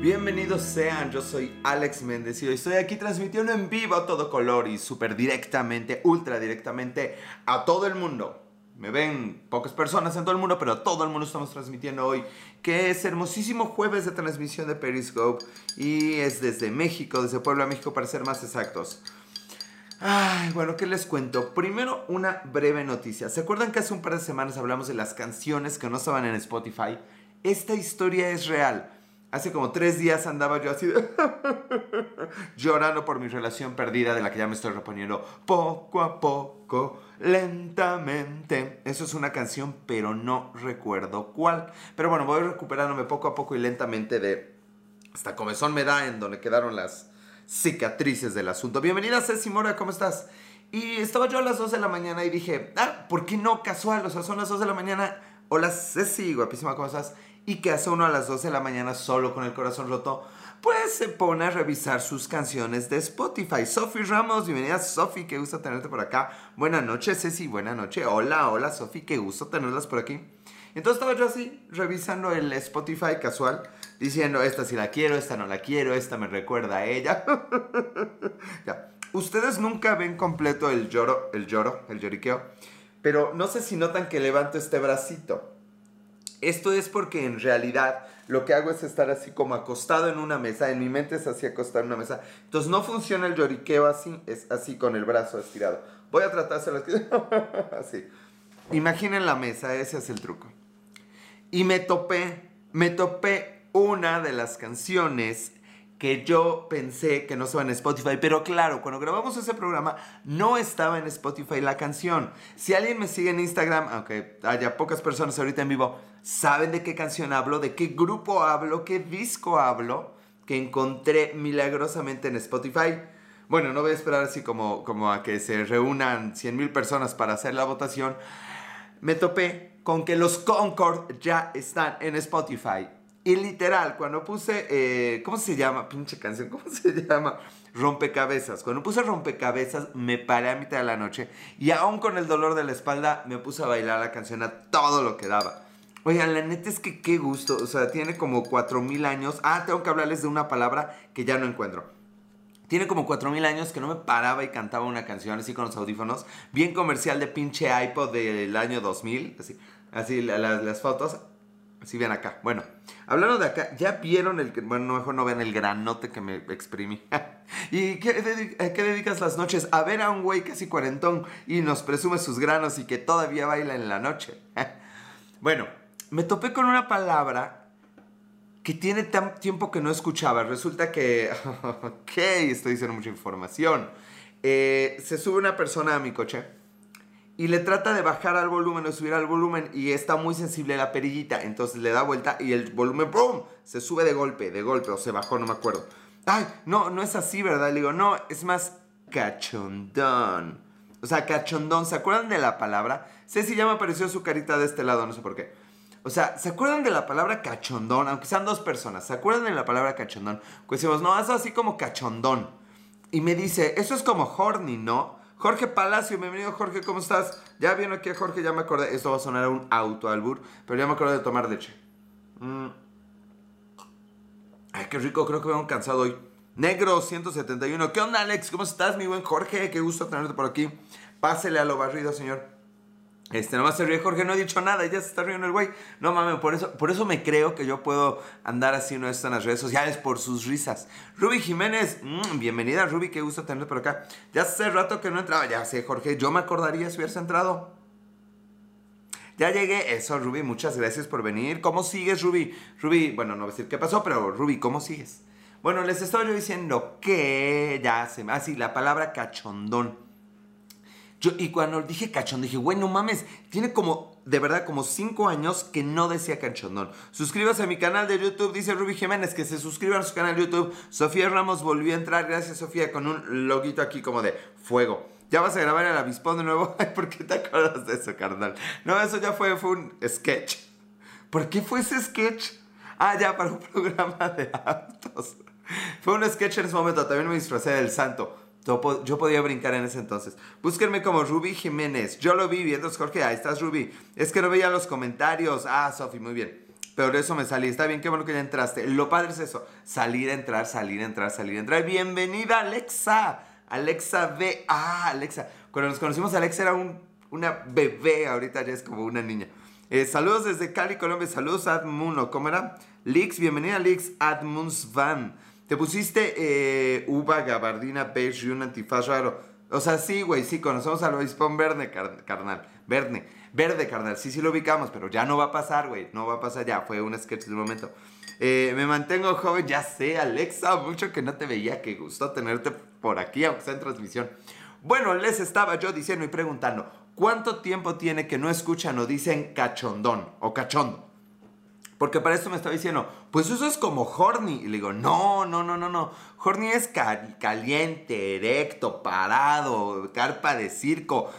Bienvenidos sean, yo soy Alex Méndez y hoy estoy aquí transmitiendo en vivo a todo color y súper directamente, ultra directamente a todo el mundo. Me ven pocas personas en todo el mundo, pero a todo el mundo estamos transmitiendo hoy, que es hermosísimo jueves de transmisión de Periscope y es desde México, desde Puebla, México para ser más exactos. Ay, bueno, ¿qué les cuento? Primero, una breve noticia. ¿Se acuerdan que hace un par de semanas hablamos de las canciones que no estaban en Spotify? Esta historia es real. Hace como tres días andaba yo así llorando por mi relación perdida de la que ya me estoy reponiendo poco a poco, lentamente. Eso es una canción, pero no recuerdo cuál. Pero bueno, voy recuperándome poco a poco y lentamente de hasta comezón me da en donde quedaron las cicatrices del asunto. Bienvenida Ceci Mora, ¿cómo estás? Y estaba yo a las 2 de la mañana y dije, ah, ¿por qué no casual? O sea, son las 2 de la mañana. Hola Ceci, guapísima, ¿cómo estás? Y que hace uno a las 12 de la mañana solo con el corazón roto, pues se pone a revisar sus canciones de Spotify. Sofi Ramos, bienvenida Sofi, qué gusto tenerte por acá. Buenas noches, Ceci, buena noche. Hola, hola Sofi, qué gusto tenerlas por aquí. Entonces estaba yo así, revisando el Spotify casual, diciendo, esta sí la quiero, esta no la quiero, esta me recuerda a ella. ya. Ustedes nunca ven completo el lloro, el lloro, el lloriqueo, pero no sé si notan que levanto este bracito. Esto es porque en realidad lo que hago es estar así como acostado en una mesa. En mi mente es así acostado en una mesa. Entonces no funciona el lloriqueo así, es así con el brazo estirado. Voy a hacerlo así. Imaginen la mesa, ese es el truco. Y me topé, me topé una de las canciones que yo pensé que no estaba en Spotify, pero claro, cuando grabamos ese programa no estaba en Spotify la canción. Si alguien me sigue en Instagram, aunque haya pocas personas ahorita en vivo, saben de qué canción hablo, de qué grupo hablo, qué disco hablo, que encontré milagrosamente en Spotify. Bueno, no voy a esperar así como, como a que se reúnan 100.000 personas para hacer la votación. Me topé con que los Concord ya están en Spotify. Y literal, cuando puse, eh, ¿cómo se llama? Pinche canción, ¿cómo se llama? Rompecabezas. Cuando puse rompecabezas, me paré a mitad de la noche y aún con el dolor de la espalda, me puse a bailar la canción a todo lo que daba. Oigan, la neta es que qué gusto, o sea, tiene como 4000 años. Ah, tengo que hablarles de una palabra que ya no encuentro. Tiene como 4000 años que no me paraba y cantaba una canción así con los audífonos. Bien comercial de pinche iPod del año 2000. Así, así las fotos. Así ven acá. Bueno, hablando de acá, ya vieron el. Bueno, mejor no el granote que me exprimí. ¿Y qué, qué, dedicas las noches? A ver a un güey casi cuarentón y nos presume sus granos y que todavía baila en la noche. bueno, me topé con una palabra que tiene tan tiempo que no escuchaba. Resulta que. ok, estoy diciendo mucha información. Eh, se sube una persona a mi coche y le trata de bajar al volumen o subir al volumen y está muy sensible la perillita. Entonces le da vuelta y el volumen ¡pum! se sube de golpe, de golpe, o se bajó, no me acuerdo. Ay, no, no es así, ¿verdad? Le digo, no, es más cachondón. O sea, cachondón, ¿se acuerdan de la palabra? Si ya me apareció su carita de este lado, no sé por qué. O sea, ¿se acuerdan de la palabra cachondón? Aunque sean dos personas, ¿se acuerdan de la palabra cachondón? Pues decimos, no, eso así como cachondón. Y me dice, eso es como horny, ¿no? Jorge Palacio, bienvenido Jorge, ¿cómo estás? Ya vino aquí a Jorge, ya me acordé. Esto va a sonar a un auto albur, pero ya me acordé de tomar leche. Mm. Ay, qué rico, creo que me han cansado hoy. Negro 171. ¿Qué onda, Alex? ¿Cómo estás, mi buen Jorge? Qué gusto tenerte por aquí. Pásele a lo barrido, señor. Este, nomás se ríe Jorge, no he dicho nada, ya se está riendo el güey. No mames, por eso, por eso me creo que yo puedo andar así no en las redes sociales por sus risas. Ruby Jiménez, mmm, bienvenida Ruby, qué gusto tenerte por acá. Ya hace rato que no entraba, ya sé Jorge, yo me acordaría si hubieras entrado. Ya llegué, eso Ruby, muchas gracias por venir. ¿Cómo sigues Ruby? Ruby, bueno, no voy a decir qué pasó, pero Ruby, ¿cómo sigues? Bueno, les estaba yo diciendo que ya se me... Ah, sí, la palabra cachondón y cuando dije cachondón, dije, güey, no mames, tiene como, de verdad, como cinco años que no decía cachondón. Suscríbase a mi canal de YouTube, dice Ruby Jiménez, que se suscriban a su canal de YouTube. Sofía Ramos volvió a entrar, gracias Sofía, con un loguito aquí como de fuego. ¿Ya vas a grabar el avispón de nuevo? Ay, ¿por qué te acuerdas de eso, carnal? No, eso ya fue, fue un sketch. ¿Por qué fue ese sketch? Ah, ya, para un programa de autos. Fue un sketch en ese momento, también me disfrazé del santo. Yo podía brincar en ese entonces. Búsquenme como Ruby Jiménez. Yo lo vi viendo, Jorge. Ahí estás, Ruby. Es que no veía los comentarios. Ah, Sofi, muy bien. Pero eso me salí. Está bien, qué bueno que ya entraste. Lo padre es eso. Salir, entrar, salir, entrar, salir, entrar. Bienvenida, Alexa. Alexa B. Ah, Alexa. Cuando nos conocimos, Alexa era un, una bebé. Ahorita ya es como una niña. Eh, saludos desde Cali, Colombia. Saludos, Admuno. ¿Cómo era? Lix, bienvenida, Lix. Admuns Van. Te pusiste eh, uva, gabardina, beige y un antifaz raro. O sea, sí, güey, sí, conocemos al obispón verde, carnal. Verde, verde, carnal. Sí, sí lo ubicamos, pero ya no va a pasar, güey. No va a pasar ya. Fue un sketch de un momento. Eh, me mantengo joven, ya sé, Alexa, mucho que no te veía. Qué gusto tenerte por aquí, aunque sea en transmisión. Bueno, les estaba yo diciendo y preguntando, ¿cuánto tiempo tiene que no escuchan o dicen cachondón o cachondo? Porque para esto me estaba diciendo, pues eso es como horny. Y le digo, no, no, no, no, no. Horny es caliente, erecto, parado, carpa de circo.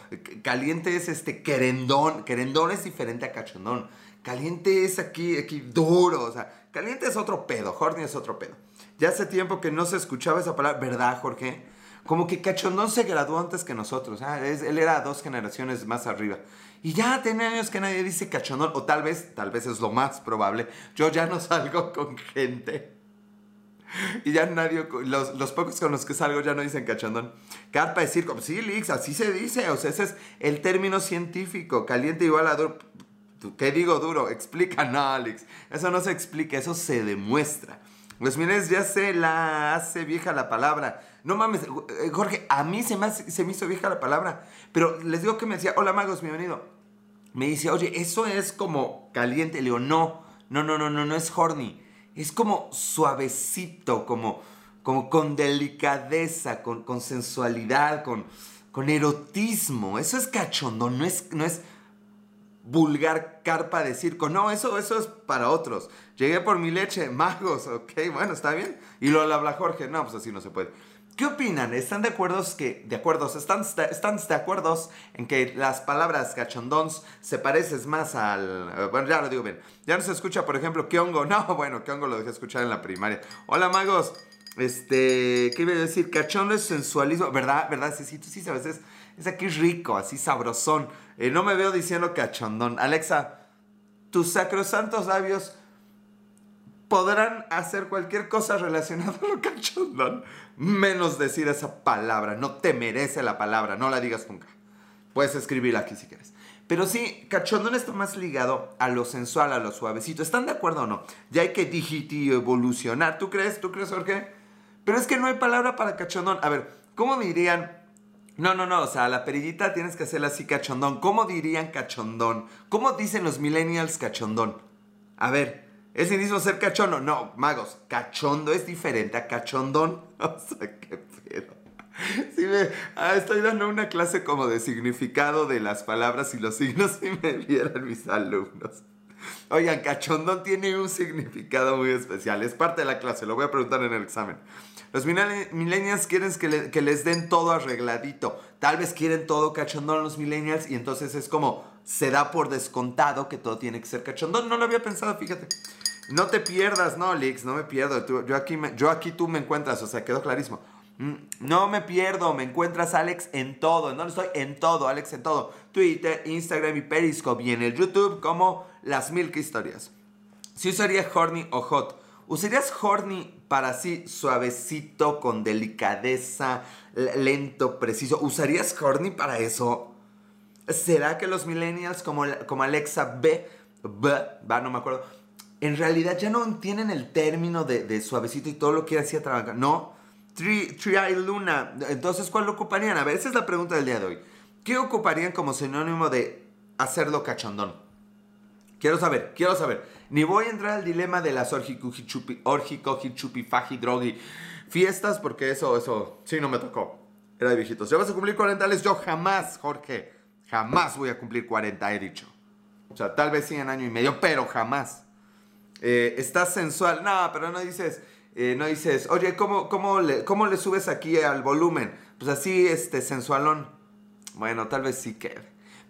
Caliente es este querendón. Querendón es diferente a cachondón. Caliente es aquí, aquí duro. O sea, caliente es otro pedo. Horny es otro pedo. Ya hace tiempo que no se escuchaba esa palabra, ¿verdad, Jorge? Como que Cachondón se graduó antes que nosotros. ¿ah? él era dos generaciones más arriba. Y ya tiene años que nadie dice cachondón. O tal vez, tal vez es lo más probable. Yo ya no salgo con gente. Y ya nadie, los, los pocos con los que salgo ya no dicen cachondón. Carpa decir como, sí, Lix, así se dice. O sea, ese es el término científico. Caliente igual a duro. ¿Qué digo duro? Explica, no, Alex. Eso no se explica, eso se demuestra. Pues miren, ya se la hace vieja la palabra. No mames, eh, Jorge, a mí se me, se me hizo vieja la palabra. Pero les digo que me decía, hola magos, bienvenido. Me dice, oye, eso es como caliente. Le digo, no, no, no, no, no, no es horny. Es como suavecito, como, como con delicadeza, con, con sensualidad, con, con erotismo. Eso es cachondo, no es, no es vulgar carpa de circo. No, eso, eso es para otros. Llegué por mi leche, magos, ok, bueno, está bien. Y lo habla Jorge, no, pues así no se puede. ¿Qué opinan? ¿Están de acuerdo que, de acuerdos, están, están de acuerdo en que las palabras cachondons se parecen más al, eh, bueno, ya lo digo bien. Ya no se escucha, por ejemplo, hongo? No, bueno, hongo lo dejé escuchar en la primaria. Hola, magos. Este, ¿qué iba a decir? Cachondo es sensualismo, ¿verdad? ¿Verdad? Sí, sí, sí sabes, es, es aquí rico, así sabrosón. Eh, no me veo diciendo cachondón. Alexa, tus sacrosantos labios podrán hacer cualquier cosa relacionada con cachondón, menos decir esa palabra. No te merece la palabra, no la digas nunca. Puedes escribirla aquí si quieres. Pero sí, cachondón está más ligado a lo sensual, a lo suavecito. ¿Están de acuerdo o no? Ya hay que digiti evolucionar. ¿Tú crees? ¿Tú crees, Jorge? Pero es que no hay palabra para cachondón. A ver, ¿cómo dirían? No, no, no, o sea, la perillita tienes que hacerla así cachondón. ¿Cómo dirían cachondón? ¿Cómo dicen los millennials cachondón? A ver, ¿Es mismo ser cachondo? No, magos, cachondo es diferente a cachondón. O sea, qué pedo. Sí me, ah, estoy dando una clase como de significado de las palabras y los signos si me vieran mis alumnos. Oigan, cachondón tiene un significado muy especial. Es parte de la clase, lo voy a preguntar en el examen. Los millennials quieren que, que, les den todo arregladito. Tal vez quieren todo cachondón los millennials y entonces es como se da por descontado que todo tiene que ser cachondón. No lo había pensado, fíjate. No te pierdas, no, Lix, no me pierdo. yo, aquí yo aquí tú me encuentras, o sea, quedó clarísimo. Mm, no me pierdo, me encuentras Alex en todo. No estoy en todo, Alex en todo. Twitter, Instagram y Periscope. Y en el YouTube como las Milk Historias. Si usarías horny o hot. ¿Usarías horny para así suavecito, con delicadeza, lento, preciso? ¿Usarías horny para eso? ¿Será que los millennials como, como Alexa B, B, va, no me acuerdo, en realidad ya no entienden el término de, suavecito y todo lo que hacía trabajar. No, tri, Luna. Entonces, ¿cuál lo ocuparían? A ver, esa es la pregunta del día de hoy. ¿Qué ocuparían como sinónimo de hacerlo cachondón? Quiero saber, quiero saber. Ni voy a entrar al dilema de las orgico, hichupi, faji, drogi, fiestas, porque eso, eso, sí, no me tocó. Era de viejitos. ¿Ya vas a cumplir 40? Yo jamás, Jorge, jamás voy a cumplir 40, he dicho. O sea, tal vez sí en año y medio, pero jamás. Eh, estás sensual. No, pero no dices, eh, no dices, oye, ¿cómo, cómo, le, ¿cómo le subes aquí al volumen? Pues así, este, sensualón. Bueno, tal vez sí que.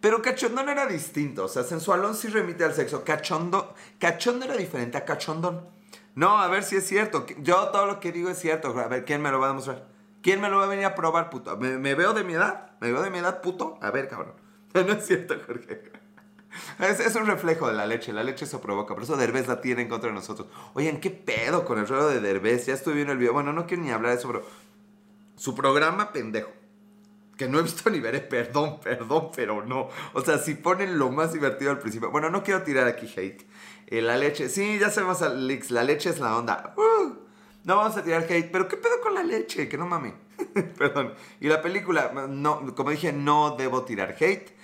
Pero cachondón era distinto. O sea, sensualón sí remite al sexo. Cachondo, cachondo era diferente a cachondón. No, a ver si es cierto. Yo todo lo que digo es cierto. A ver, ¿quién me lo va a demostrar? ¿Quién me lo va a venir a probar, puto? ¿Me, veo de mi edad? ¿Me veo de mi edad, puto? A ver, cabrón. No es cierto, Jorge. Es, un reflejo de la leche, la leche eso provoca, por eso Derbez la tiene en contra de nosotros. Oigan, ¿qué pedo con el rollo de Derbez? Ya estoy viendo el video, bueno, no quiero ni hablar de eso, pero su programa pendejo, que no he visto ni veré, perdón, perdón, pero no. O sea, si ponen lo más divertido al principio, bueno, no quiero tirar aquí hate. Eh, la leche, sí, ya sabemos, Alex, la leche es la onda. Uh, no vamos a tirar hate, pero ¿qué pedo con la leche? Que no mame. perdón. Y la película, no, como dije, no debo tirar hate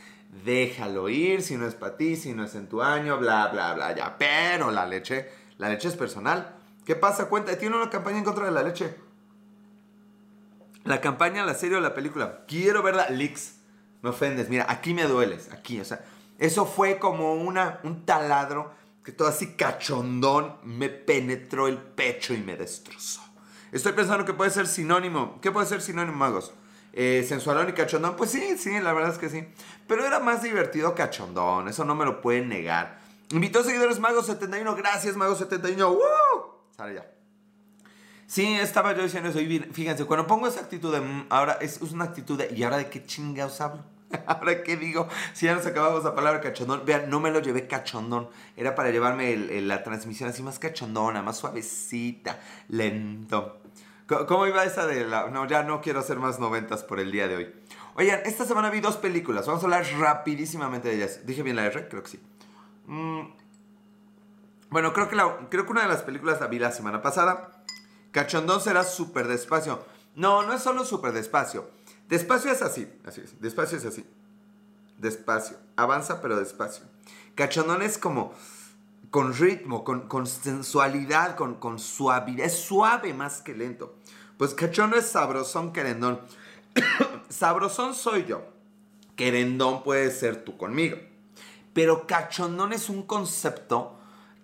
déjalo ir, si no es para ti, si no es en tu año, bla, bla, bla, ya. Pero la leche, la leche es personal. ¿Qué pasa? Cuenta, tiene una campaña en contra de la leche. La campaña, la serie o la película. Quiero verla, Lix. Me ofendes, mira, aquí me dueles, aquí, o sea. Eso fue como una, un taladro que todo así cachondón me penetró el pecho y me destrozó. Estoy pensando que puede ser sinónimo. ¿Qué puede ser sinónimo, magos? Eh, sensualón y cachondón, pues sí, sí, la verdad es que sí. Pero era más divertido cachondón, eso no me lo pueden negar. Invitó a seguidores Mago71, gracias Mago71. ¡Woo! Sale ya. Sí, estaba yo diciendo eso. Y fíjense, cuando pongo esa actitud de. Mm, ahora es, una actitud de. ¿Y ahora de qué chingados hablo? ¿Ahora qué digo? Si ya nos acabamos la palabra cachondón. Vean, no me lo llevé cachondón. Era para llevarme la transmisión así más cachondona, más suavecita, lento. ¿Cómo iba esa de la.? No, ya no quiero hacer más noventas por el día de hoy. Oigan, esta semana vi dos películas. Vamos a hablar rapidísimamente de ellas. ¿Dije bien la R? Creo que sí. Mm, bueno, creo que, la, creo que una de las películas la vi la semana pasada. Cachondón será súper despacio. No, no es solo súper despacio. Despacio es así. Así es. Despacio es así. Despacio. Avanza, pero despacio. Cachondón es como con ritmo, con, sensualidad, con, con, suavidad. Es suave más que lento. Pues cachondo es sabrosón querendón. sabrosón soy yo. Querendón puede ser tú conmigo. Pero cachondón es un concepto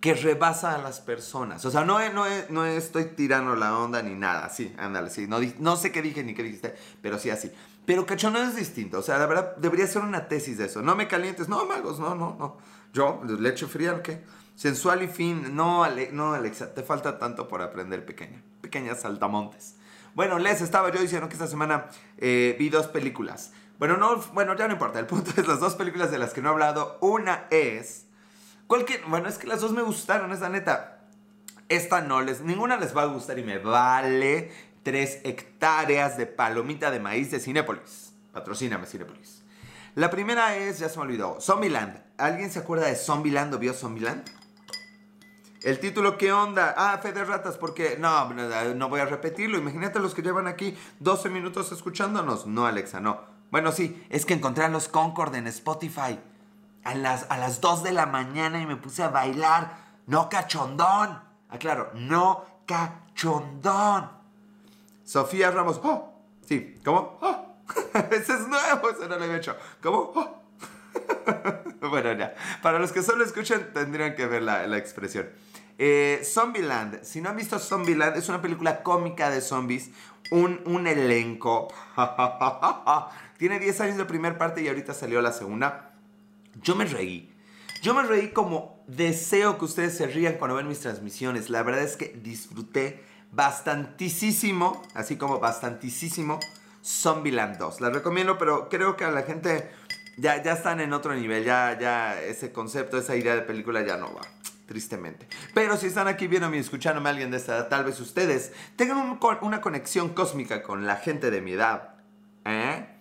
que rebasa a las personas. O sea, no, no, no estoy tirando la onda ni nada. Sí, ándale, sí. No, no sé qué dije ni qué dijiste, pero sí así. Pero cachondón es distinto. O sea, la verdad, debería ser una tesis de eso. No me calientes. No, magos, no, no, no. Yo, leche fría, ¿qué? Sensual y fin. No, no, Alexa, te falta tanto por aprender, pequeña. Pequeñas saltamontes. Bueno, les estaba yo diciendo que esta semana eh, vi dos películas. Bueno, no, bueno, ya no importa. El punto es las dos películas de las que no he hablado. Una es. Cualquier, bueno, es que las dos me gustaron, esa neta. Esta no les. Ninguna les va a gustar y me vale. Tres hectáreas de palomita de maíz de Cinépolis. Patrocíname, Cinépolis. La primera es, ya se me olvidó, Zombieland. ¿Alguien se acuerda de Zombieland o vio Zombieland? El título, ¿qué onda? Ah, fe de ratas, porque no, no voy a repetirlo. Imagínate los que llevan aquí 12 minutos escuchándonos. No, Alexa, no. Bueno, sí, es que encontré a los Concord en Spotify a las, a las 2 de la mañana y me puse a bailar. No cachondón. Aclaro, ah, no cachondón. Sofía Ramos, oh, sí, ¿cómo? Oh. Ese es nuevo, ese no lo había hecho. ¿Cómo? Oh. bueno, ya. Para los que solo escuchan, tendrían que ver la, la expresión. Eh, Zombieland. Si no han visto Zombieland, es una película cómica de zombies. Un, un elenco. Tiene 10 años de primera parte y ahorita salió la segunda. Yo me reí. Yo me reí como deseo que ustedes se rían cuando ven mis transmisiones. La verdad es que disfruté bastantísimo, así como bastantísimo, Zombieland 2. La recomiendo, pero creo que a la gente ya, ya están en otro nivel. Ya, ya ese concepto, esa idea de película ya no va tristemente. Pero si están aquí viéndome y escuchándome a alguien de esta edad, tal vez ustedes tengan una conexión cósmica con la gente de mi edad. ¿Eh?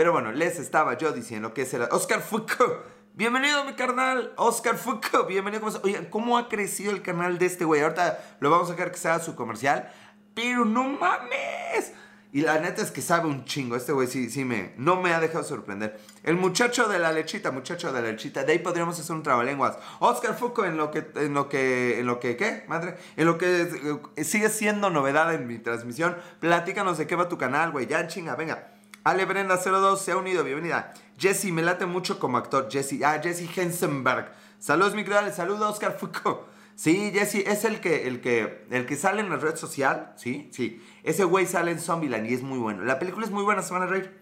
Pero bueno, les estaba yo diciendo que es el Oscar Foucault. Bienvenido mi carnal, Oscar Foucault. Bienvenido. Oigan, ¿cómo ha crecido el canal de este güey? Ahorita lo vamos a dejar que sea su comercial. Pero no mames. Y la neta es que sabe un chingo. Este güey sí, sí me, no me ha dejado sorprender. El muchacho de la lechita, muchacho de la lechita. De ahí podríamos hacer un trabalenguas. Oscar Foucault en lo que, en lo que, en lo que, ¿qué? Madre. En lo que eh, sigue siendo novedad en mi transmisión. Platícanos de qué va tu canal, güey. Ya chinga, venga. Ale Brenda 02 se ha unido, bienvenida. Jesse, me late mucho como actor. Jesse, ah, Jesse Hensenberg. Saludos, mi querido. Saludos, Oscar Foucault. Sí, Jesse, es el que, el que, el que sale en la red social, ¿sí? Sí. Ese güey sale en Zombieland y es muy bueno. La película es muy buena, se van a reír.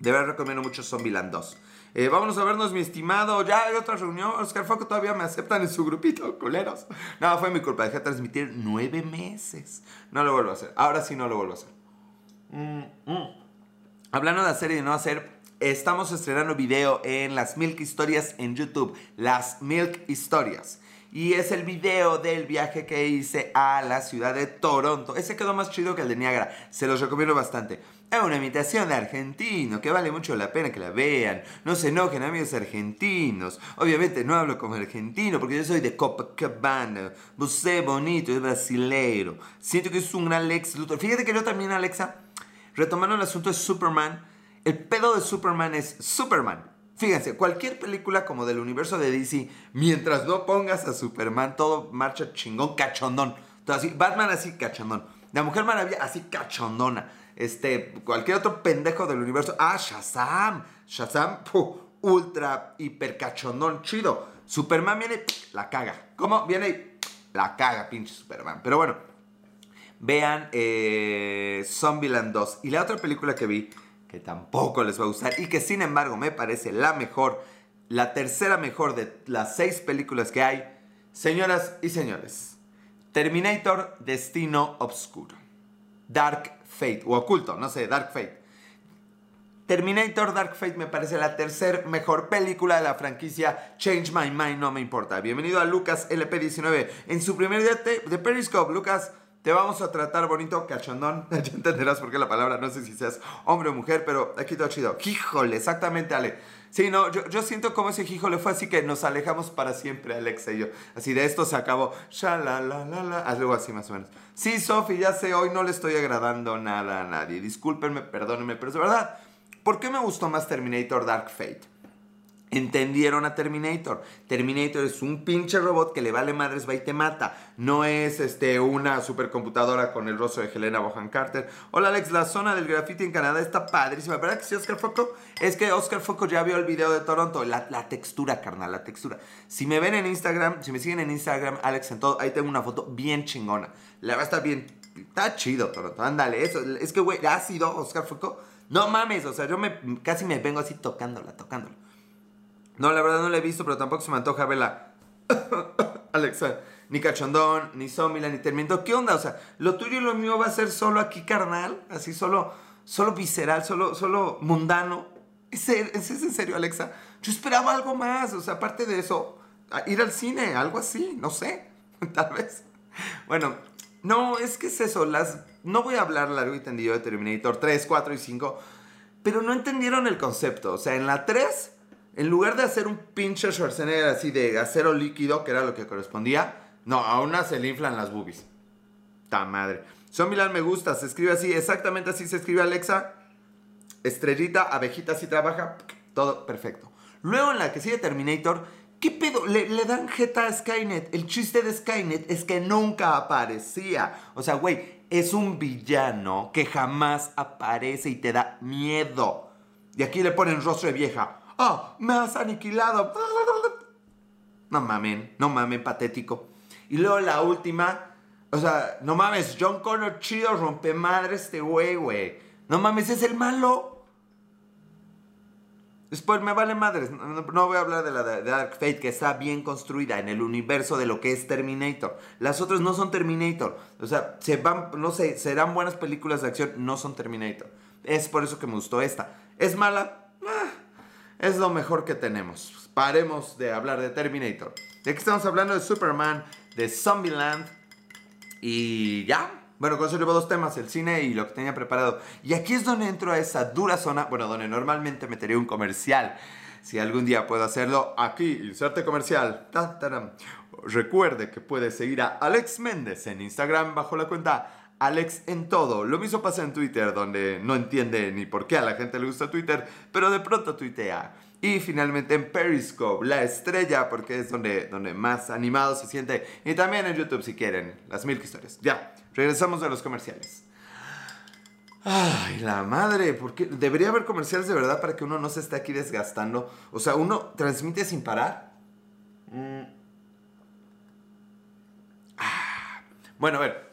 De verdad recomiendo mucho Zombieland 2. Eh, vámonos a vernos, mi estimado. Ya hay otra reunión. Oscar Foco todavía me aceptan en su grupito, culeros. No, fue mi culpa. Dejé de transmitir nueve meses. No lo vuelvo a hacer. Ahora sí no lo vuelvo a hacer. Mm, mm. Hablando de hacer y de no hacer, estamos estrenando video en las Milk Historias en YouTube. Las Milk Historias. Y es el video del viaje que hice a la ciudad de Toronto. Ese quedó más chido que el de Niagara. Se los recomiendo bastante. Es una imitación de argentino que vale mucho la pena que la vean. No se enojen, amigos argentinos. Obviamente no hablo como argentino porque yo soy de Copacabana. Você bonito, es brasileiro. Siento que es un Alex Luthor. Fíjate que yo también, Alexa, retomando el asunto de Superman, el pedo de Superman es Superman. Fíjense, cualquier película como del universo de DC, mientras no pongas a Superman, todo marcha chingón, cachondón. Todo así, Batman así cachondón. La Mujer Maravilla así cachondona. Este, cualquier otro pendejo del universo. Ah, Shazam. Shazam, ultra, hiper cachondón, chido. Superman viene, la caga. ¿Cómo? Viene y la caga, pinche Superman. Pero bueno, vean eh, Zombieland 2. Y la otra película que vi que tampoco les va a gustar y que sin embargo me parece la mejor, la tercera mejor de las seis películas que hay. Señoras y señores, Terminator Destino Obscuro. Dark Fate, o oculto, no sé, Dark Fate. Terminator Dark Fate me parece la tercera mejor película de la franquicia Change My Mind, no me importa. Bienvenido a Lucas LP19 en su primer día de Periscope. Lucas, te vamos a tratar bonito, cachondón. Ya entenderás por qué la palabra, no sé si seas hombre o mujer, pero aquí todo chido. Híjole, exactamente, Ale. Sí, no, yo, siento como ese híjole fue así que nos alejamos para siempre, Alexa y yo. Así de esto se acabó. la la la así más o menos. Sí, Sofi, ya sé, hoy no le estoy agradando nada a nadie. Discúlpenme, perdónenme, pero es verdad. ¿Por qué me gustó más Terminator Dark Fate? Entendieron a Terminator. Terminator es un pinche robot que le vale madres, va y te mata. No es este, una supercomputadora con el rostro de Helena Bohan Carter. Hola Alex, la zona del graffiti en Canadá está padrísima. ¿Verdad que sí, Oscar Foco? Es que Oscar Foco ya vio el video de Toronto. La, textura, carnal, la textura. Si me ven en Instagram, si me siguen en Instagram, Alex en todo, ahí tengo una foto bien chingona. La va a estar bien. Está chido, Toronto. Ándale, eso. Es que, güey, ha sido Oscar Foco. No mames, o sea, yo me, casi me vengo así tocándola, tocándola. No, la verdad no la he visto, pero tampoco se me antoja verla. Alexa, ni cachondón, ni Zomila, ni Terminator. ¿Qué onda? O sea, lo tuyo y lo mío va a ser solo aquí carnal, así solo, solo visceral, solo, solo mundano. ¿Es, ¿Es, en serio, Alexa? Yo esperaba algo más, o sea, aparte de eso, ir al cine, algo así, no sé, tal vez. Bueno, no, es que es eso, las... No voy a hablar largo y tendido de Terminator 3, 4 y 5, pero no entendieron el concepto. O sea, en la 3 en lugar de hacer un pinche Schwarzenegger así de acero líquido, que era lo que correspondía, no, a una se le inflan las boobies. Ta madre. Son me gusta, se escribe así, exactamente así se escribe Alexa. Estrellita, abejita así trabaja, todo perfecto. Luego en la que sigue Terminator, ¿qué pedo? Le, le, dan jeta a Skynet. El chiste de Skynet es que nunca aparecía. O sea, güey, es un villano que jamás aparece y te da miedo. Y aquí le ponen rostro de vieja. ¡Oh! ¡Me has aniquilado! No mamen, no mamen, patético. Y luego la última, o sea, no mames, John Connor chido, rompe madre este güey, güey. No mames, es el malo. Después me vale madres. No, voy a hablar de la de Dark Fate, que está bien construida en el universo de lo que es Terminator. Las otras no son Terminator. O sea, se van, no sé, serán buenas películas de acción, no son Terminator. Es por eso que me gustó esta. ¿Es mala? Es lo mejor que tenemos. Paremos de hablar de Terminator. Ya que estamos hablando de Superman, de Zombieland y ya. Bueno, con eso llevo dos temas, el cine y lo que tenía preparado. Y aquí es donde entro a esa dura zona, bueno, donde normalmente metería un comercial. Si algún día puedo hacerlo, aquí, inserte comercial. Recuerde que puede seguir a Alex Méndez en Instagram bajo la cuenta Alex en todo. Lo mismo pasa en Twitter, donde no entiende ni por qué a la gente le gusta Twitter, pero de pronto tuitea. Y finalmente en Periscope, la estrella, porque es donde, donde más animado se siente. Y también en YouTube si quieren, las mil historias. Ya, regresamos a los comerciales. Ay, la madre, porque debería haber comerciales de verdad para que uno no se esté aquí desgastando. O sea, uno transmite sin parar. Mm. Ah. Bueno, a ver,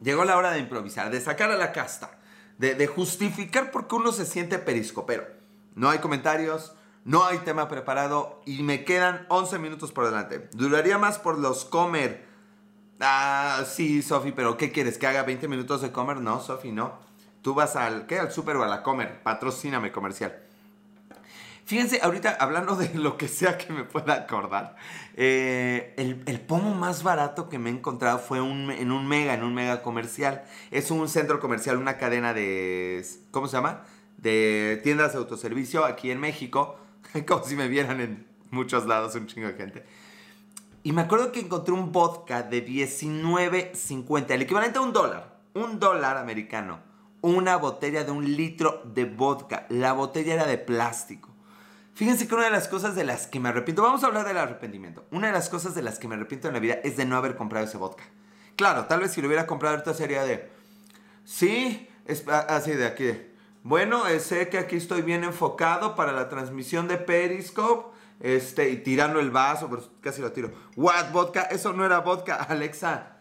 Llegó la hora de improvisar, de sacar a la casta, de, justificar por qué uno se siente periscopero. No hay comentarios, no hay tema preparado y me quedan 11 minutos por delante. Duraría más por los comer. Ah, sí, Sofi, pero ¿qué quieres? ¿Que haga 20 minutos de comer? No, Sofi, no. Tú vas al, ¿qué? Al súper o a la comer. Patrocíname comercial. Fíjense, ahorita hablando de lo que sea que me pueda acordar, eh, el, pomo más barato que me he encontrado fue en un mega, en un mega comercial. Es un centro comercial, una cadena de, ¿cómo se llama? De tiendas de autoservicio aquí en México, como si me vieran en muchos lados un chingo de gente. Y me acuerdo que encontré un vodka de 19.50, el equivalente a un dólar, un dólar americano. Una botella de un litro de vodka. La botella era de plástico. Fíjense que una de las cosas de las que me arrepiento, vamos a hablar del arrepentimiento. Una de las cosas de las que me arrepiento en la vida es de no haber comprado ese vodka. Claro, tal vez si lo hubiera comprado ahorita sería de, sí, es así de aquí. Bueno, eh, sé que aquí estoy bien enfocado para la transmisión de Periscope. Este, y tirando el vaso, pero casi lo tiro. What, vodka? Eso no era vodka, Alexa.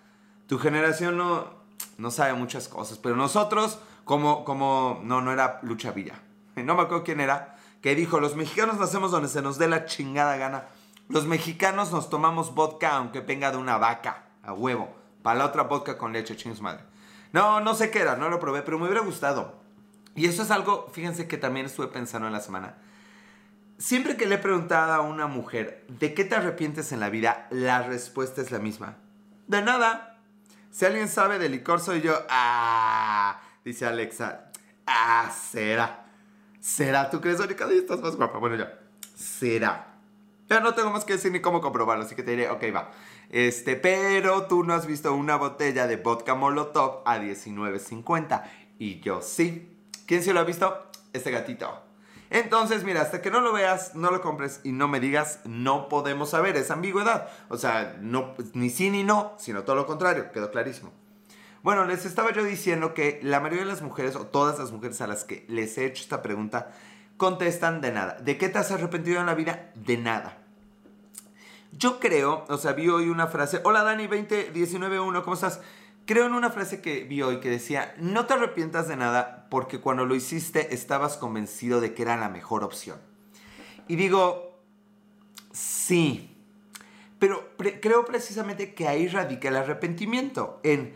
Tu generación no, no sabe muchas cosas, pero nosotros, como, como, no, no era Lucha Villa. No me acuerdo quién era que dijo, los mexicanos nacemos donde se nos dé la chingada gana. Los mexicanos nos tomamos vodka aunque venga de una vaca, a huevo. Para la otra vodka con leche, chingos madre. No, no sé qué era, no lo probé, pero me hubiera gustado. Y eso es algo, fíjense que también estuve pensando en la semana. Siempre que le he preguntado a una mujer, ¿de qué te arrepientes en la vida? La respuesta es la misma. De nada. Si alguien sabe de licor, soy yo. Ah, dice Alexa. Ah, será. ¿Será? ¿Tú crees, día estás más guapa? Bueno, ya. ¿Será? Ya no tengo que decir ni cómo comprobarlo, así que te diré, ok, va. Este, pero tú no has visto una botella de vodka Molotov a 19.50. Y yo sí. ¿Quién sí lo ha visto? Este gatito. Entonces, mira, hasta que no lo veas, no lo compres y no me digas, no podemos saber, es ambigüedad. O sea, no, ni sí ni no, sino todo lo contrario, quedó clarísimo. Bueno, les estaba yo diciendo que la mayoría de las mujeres, o todas las mujeres a las que les he hecho esta pregunta, contestan de nada. ¿De qué te has arrepentido en la vida? De nada. Yo creo, o sea, vi hoy una frase, hola Dani 20191, ¿cómo estás? Creo en una frase que vi hoy que decía, no te arrepientas de nada porque cuando lo hiciste estabas convencido de que era la mejor opción. Y digo, sí, pero creo precisamente que ahí radica el arrepentimiento, en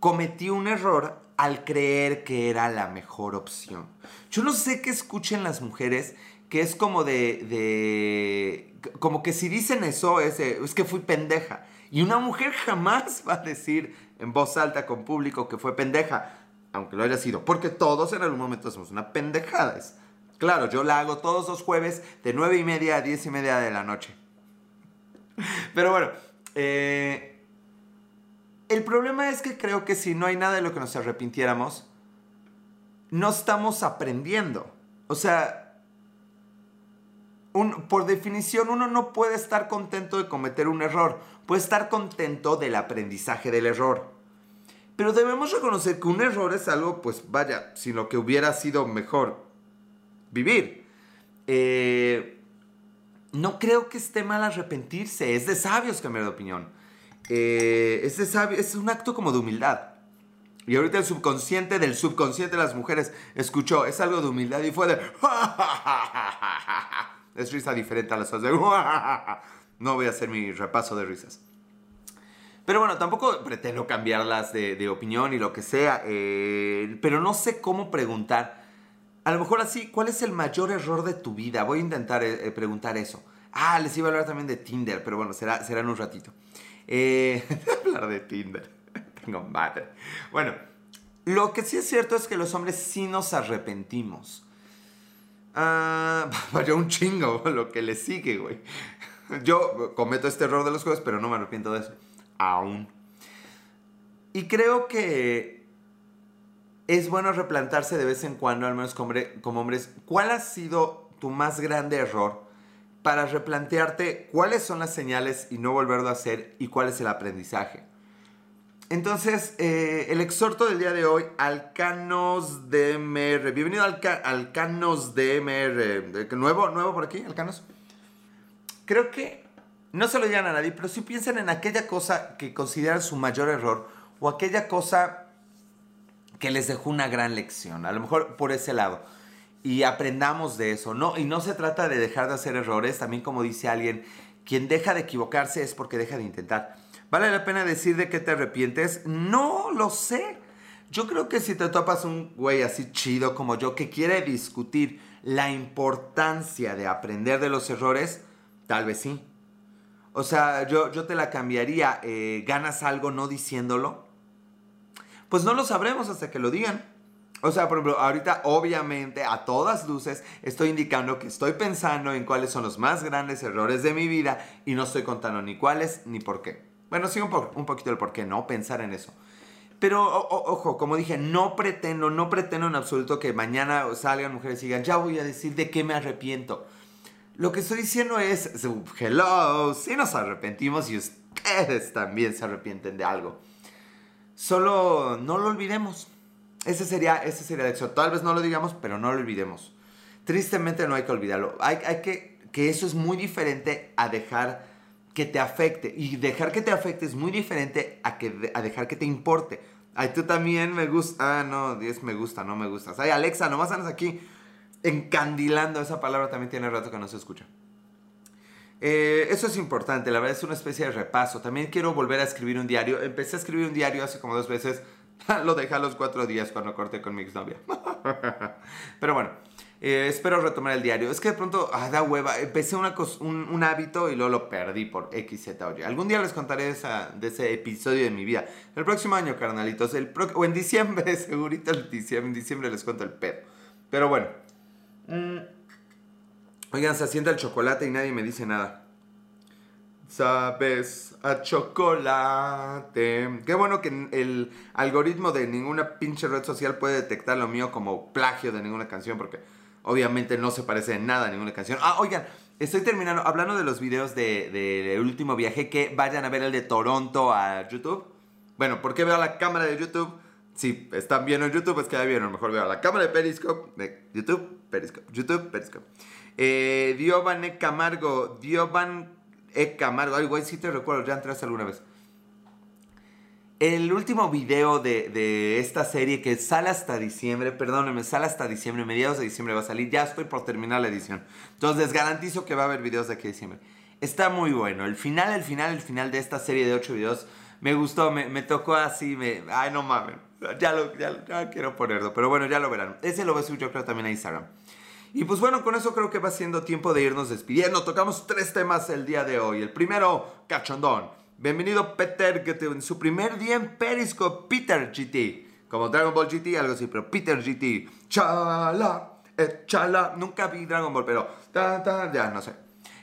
cometí un error al creer que era la mejor opción. Yo no sé qué escuchen las mujeres, que es como de, de como que si dicen eso es, es que fui pendeja. Y una mujer jamás va a decir en voz alta con público que fue pendeja, aunque lo haya sido, porque todos en algún momento somos una pendejada. claro, yo la hago todos los jueves de 9 y media a 10 y media de la noche. Pero bueno, eh, el problema es que creo que si no hay nada de lo que nos arrepintiéramos, no estamos aprendiendo. O sea, por definición uno no puede estar contento de cometer un error, puede estar contento del aprendizaje del error. Pero debemos reconocer que un error es algo, pues vaya, sin lo que hubiera sido mejor vivir. Eh, no creo que esté mal arrepentirse, es de sabios cambiar de opinión. Eh, es, es un acto como de humildad. Y ahorita el subconsciente del subconsciente de las mujeres escuchó, es algo de humildad y fue de... Es risa diferente a las otras de... No voy a hacer mi repaso de risas. Pero bueno, tampoco pretendo cambiarlas de, opinión y lo que sea. Eh, pero no sé cómo preguntar. A lo mejor así, ¿cuál es el mayor error de tu vida? Voy a intentar eh, preguntar eso. Ah, les iba a hablar también de Tinder, pero bueno, será, será en un ratito. Eh, hablar de Tinder. Tengo madre. Bueno, lo que sí es cierto es que los hombres sí nos arrepentimos. Ah, vaya un chingo lo que le sigue, güey. Yo cometo este error de los juegos, pero no me arrepiento de eso. Aún. Y creo que es bueno replantarse de vez en cuando, al menos como hombres, cuál ha sido tu más grande error para replantearte cuáles son las señales y no volverlo a hacer y cuál es el aprendizaje. Entonces, eh, el exhorto del día de hoy, Alcanos DMR. Bienvenido al Alcanos DMR. ¿Nuevo, ¿Nuevo por aquí, Alcanos? Creo que no se lo digan a nadie, pero sí piensen en aquella cosa que consideran su mayor error o aquella cosa que les dejó una gran lección. A lo mejor por ese lado y aprendamos de eso. No, y no se trata de dejar de hacer errores, también como dice alguien, quien deja de equivocarse es porque deja de intentar. ¿Vale la pena decir de que te arrepientes? No lo sé. Yo creo que si te topas un güey así chido como yo que quiere discutir la importancia de aprender de los errores, tal vez sí. O sea, yo, yo te la cambiaría. eh, ¿Ganas algo no diciéndolo? Pues no lo sabremos hasta que lo digan. O sea, por ejemplo, ahorita obviamente a todas luces estoy indicando que estoy pensando en cuáles son los más grandes errores de mi vida y no estoy contando ni cuáles ni por qué. Bueno, sí un, po- un poquito el por qué, ¿no? Pensar en eso. Pero ojo, como dije, no pretendo, no pretendo en absoluto que mañana salgan mujeres y digan, ya voy a decir de qué me arrepiento. Lo que estoy diciendo es, hello, sí nos arrepentimos y ustedes también se arrepienten de algo. Solo no lo olvidemos. Ese sería, ese sería el éxito. Tal vez no lo digamos, pero no lo olvidemos. Tristemente no hay que olvidarlo. Hay, hay que, que eso es muy diferente a dejar que te afecte. Y dejar que te afecte es muy diferente a, que, a dejar que te importe. Ay, tú también me gusta. Ah, no, 10 me gusta, no me gustas. Ay, Alexa, nomás andas aquí encandilando. Esa palabra también tiene rato que no se escucha. Eh, eso es importante, la verdad es una especie de repaso. También quiero volver a escribir un diario. Empecé a escribir un diario hace como dos veces. Lo dejé a los cuatro días cuando corté con mi exnovia. Pero bueno, eh, espero retomar el diario. Es que de pronto, ah, da hueva. Empecé una un, hábito y luego lo perdí por X, Z o Y. Algún día les contaré esa, de ese episodio de mi vida. El próximo año, carnalitos. El pro- o en diciembre, segurito diciembre, en diciembre les cuento el pedo. Pero bueno. Mm. Oigan, se asienta el chocolate y nadie me dice nada. Sabes a chocolate. Qué bueno que el algoritmo de ninguna pinche red social puede detectar lo mío como plagio de ninguna canción porque obviamente no se parece en nada a ninguna canción. Ah, oigan, estoy terminando, hablando de los videos del de, de último viaje, que vayan a ver el de Toronto a YouTube. Bueno, ¿por qué veo la cámara de YouTube? Si están viendo en YouTube, es que ya vieron. Mejor veo la cámara de Periscope, de YouTube, Periscope, YouTube, Periscope. Eh, Diovan. Camargo, Diovan E. Camargo, ay, güey, sí te recuerdo, ya entraste alguna vez. El último video de, de esta serie que sale hasta diciembre, perdónenme, sale hasta diciembre, mediados de diciembre va a salir, ya estoy por terminar la edición. Entonces les garantizo que va a haber videos de aquí a diciembre. Está muy bueno, el final, el final, el final de esta serie de 8 videos me gustó, me, me tocó así, me... Ay, no mames, ya lo ya, ya quiero ponerlo, pero bueno, ya lo verán. Ese lo voy a subir yo creo también a Instagram. Y pues bueno, con eso creo que va siendo tiempo de irnos despidiendo. Tocamos tres temas el día de hoy. El primero, cachondón. Bienvenido Peter, que te- en su primer día en Periscope, Peter GT. Como Dragon Ball GT, algo así, pero Peter GT. Chala, eh, chala. Nunca vi Dragon Ball, pero ta, ta, ya no sé.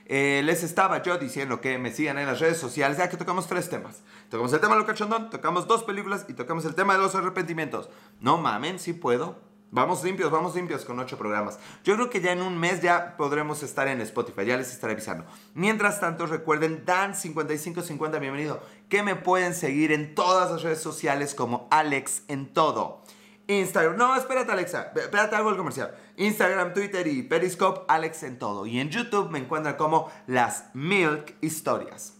Eh, les estaba yo diciendo que me sigan en las redes sociales, ya que tocamos tres temas. Tocamos el tema de lo cachondón, tocamos dos películas y tocamos el tema de los arrepentimientos. No mamen, si puedo. Vamos limpios, vamos limpios con ocho programas. Yo creo que ya en un mes ya podremos estar en Spotify, ya les estaré avisando. Mientras tanto, recuerden, Dan5550, bienvenido, que me pueden seguir en todas las redes sociales como Alex en todo. Instagram, no, espérate Alexa, espérate algo el comercial. Instagram, Twitter y Periscope, Alex en todo. Y en YouTube me encuentran como las Milk Historias.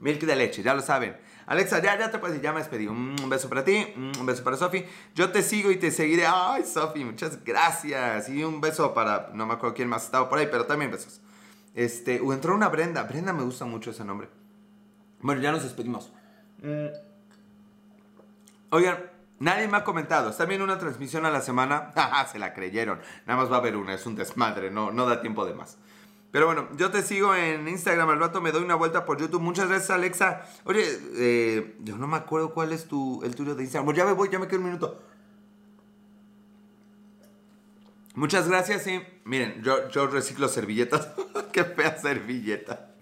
Milk de leche, ya lo saben. Alexa, ya, ya te puedes ir, ya me despedí. Un un beso para ti, un beso para Sofi. Yo te sigo y te seguiré. Ay, Sofi, muchas gracias. Y un beso para, no me acuerdo quién más estaba por ahí, pero también besos. Este, o entró una Brenda. Brenda me gusta mucho ese nombre. Bueno, ya nos despedimos. Mm. Oigan, nadie me ha comentado. ¿Está viendo una transmisión a la semana? Se la creyeron. Nada más va a haber una, es un desmadre, no, no da tiempo de más. Pero bueno, yo te sigo en Instagram, al rato me doy una vuelta por YouTube. Muchas gracias, Alexa. Oye, eh, yo no me acuerdo cuál es tu, el tuyo de Instagram. Bueno, ya me voy, ya me quedo un minuto. Muchas gracias, sí. Miren, yo, yo reciclo servilletas. Qué fea servilleta.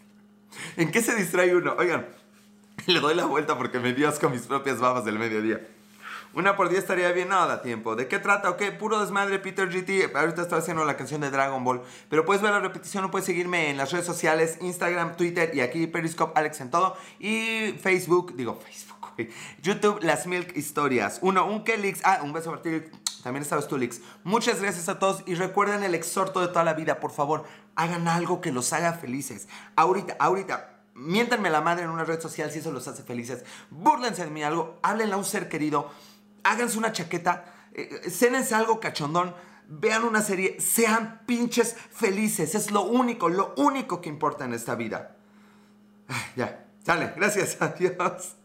¿En qué se distrae uno? Oigan, le doy la vuelta porque me dio asco mis propias babas del mediodía. Una por día estaría bien, no tiempo. ¿De qué trata? Ok, puro desmadre, Peter GT. Ahorita estoy haciendo la canción de Dragon Ball. Pero puedes ver la repetición o puedes seguirme en las redes sociales, Instagram, Twitter y aquí Periscope, Alex en todo. Y Facebook, digo Facebook. YouTube, Las Milk Historias. Uno, un Kelix. Ah, un beso para ti. También estabas tú, Lix. Muchas gracias a todos y recuerden el exhorto de toda la vida. Por favor, hagan algo que los haga felices. Ahorita, ahorita. Miéntanme la madre en una red social si eso los hace felices. Búrlense de mí algo. Háblenle a un ser querido háganse una chaqueta, eh, cénense algo cachondón, vean una serie, sean pinches felices. Es lo único, lo único que importa en esta vida. Ya, sale, gracias, adiós.